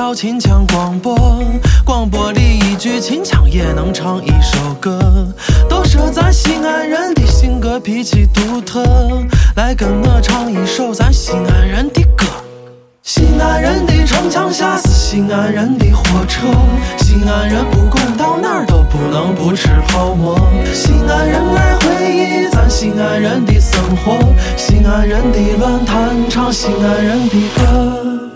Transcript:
到秦腔广播，广播里一句秦腔也能唱一首歌。都说咱西安人的性格脾气独特，来跟我唱一首咱西安人的歌。西安人的城墙下是西安人的火车，西安人不管到哪儿都不能不吃泡馍。西安人爱回忆咱西安人的生活，西安人的乱弹唱西安人的歌。